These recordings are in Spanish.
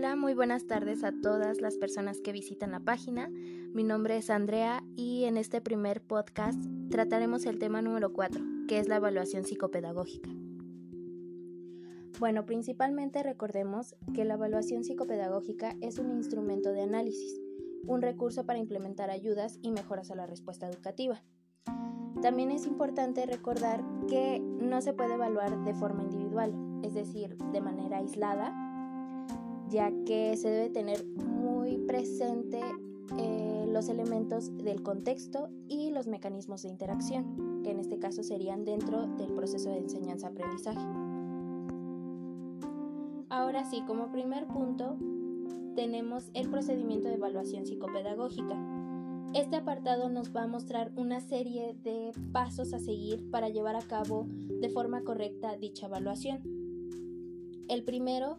Hola, muy buenas tardes a todas las personas que visitan la página. Mi nombre es Andrea y en este primer podcast trataremos el tema número 4, que es la evaluación psicopedagógica. Bueno, principalmente recordemos que la evaluación psicopedagógica es un instrumento de análisis, un recurso para implementar ayudas y mejoras a la respuesta educativa. También es importante recordar que no se puede evaluar de forma individual, es decir, de manera aislada, ya que se debe tener muy presente eh, los elementos del contexto y los mecanismos de interacción, que en este caso serían dentro del proceso de enseñanza-aprendizaje. Ahora sí, como primer punto, tenemos el procedimiento de evaluación psicopedagógica. Este apartado nos va a mostrar una serie de pasos a seguir para llevar a cabo de forma correcta dicha evaluación. El primero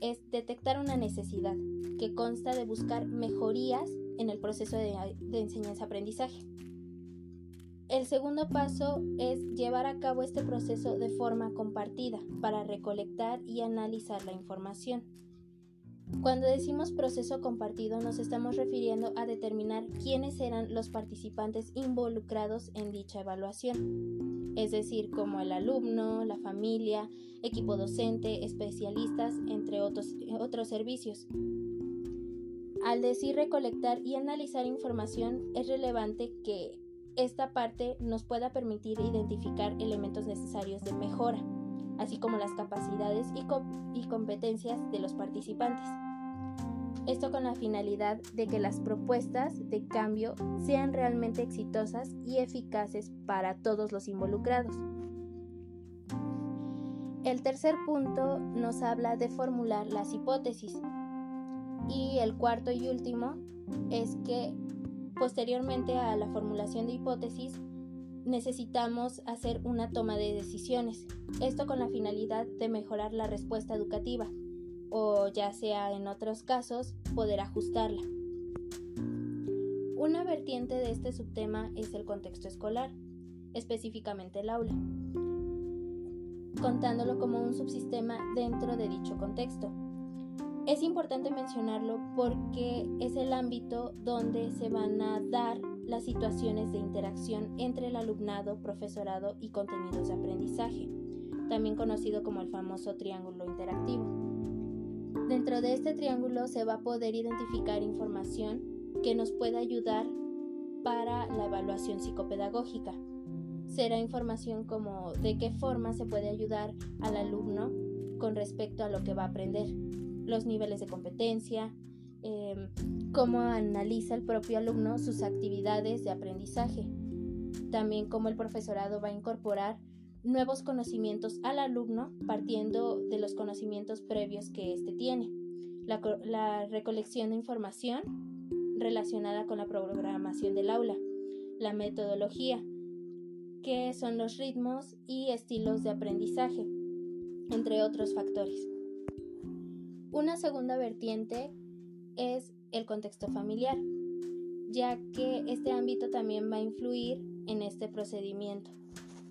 es detectar una necesidad, que consta de buscar mejorías en el proceso de, enseñanza-aprendizaje. El segundo paso es llevar a cabo este proceso de forma compartida para recolectar y analizar la información. Cuando decimos proceso compartido nos estamos refiriendo a determinar quiénes eran los participantes involucrados en dicha evaluación, es decir, como el alumno, la familia, equipo docente, especialistas, entre otros, otros servicios. Al decir recolectar y analizar información, es relevante que esta parte nos pueda permitir identificar elementos necesarios de mejora, así como las capacidades y, competencias de los participantes. Esto con la finalidad de que las propuestas de cambio sean realmente exitosas y eficaces para todos los involucrados. El tercer punto nos habla de formular las hipótesis. Y el cuarto y último es que posteriormente a la formulación de hipótesis necesitamos hacer una toma de decisiones. Esto con la finalidad de mejorar la respuesta educativa o ya sea en otros casos poder ajustarla. Una vertiente de este subtema es el contexto escolar, específicamente el aula contándolo como un subsistema dentro de dicho contexto. Es importante mencionarlo porque es el ámbito donde se van a dar las situaciones de interacción entre el alumnado, profesorado y contenidos de aprendizaje, también conocido como el famoso triángulo interactivo. Dentro de este triángulo se va a poder identificar información que nos pueda ayudar para la evaluación psicopedagógica, será información como de qué forma se puede ayudar al alumno con respecto a lo que va a aprender, los niveles de competencia, em, cómo analiza el propio alumno sus actividades de aprendizaje, también cómo el profesorado va a incorporar nuevos conocimientos al alumno partiendo de los conocimientos previos que éste tiene, la, la recolección de información relacionada con la programación del aula, la metodología, que son los ritmos y estilos de aprendizaje, entre otros factores. Una segunda vertiente es el contexto familiar, ya que este ámbito también va a influir en este procedimiento,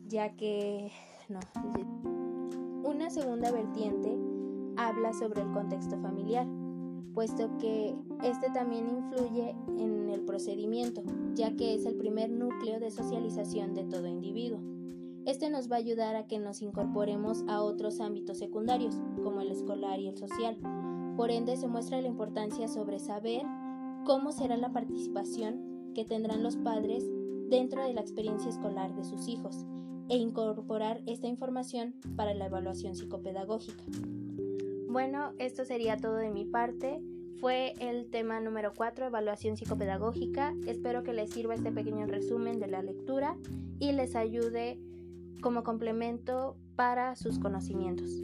ya que no. Una segunda vertiente habla sobre el contexto familiar, puesto que este también influye en el procedimiento, ya que es el primer núcleo de socialización de todo individuo. Este nos va a ayudar a que nos incorporemos a otros ámbitos secundarios, como el escolar y el social. Por ende, se muestra la importancia sobre saber cómo será la participación que tendrán los padres dentro de la experiencia escolar de sus hijos e incorporar esta información para la evaluación psicopedagógica. Bueno, esto sería todo de mi parte. Fue el tema número 4, evaluación psicopedagógica. Espero que les sirva este pequeño resumen de la lectura y les ayude como complemento para sus conocimientos.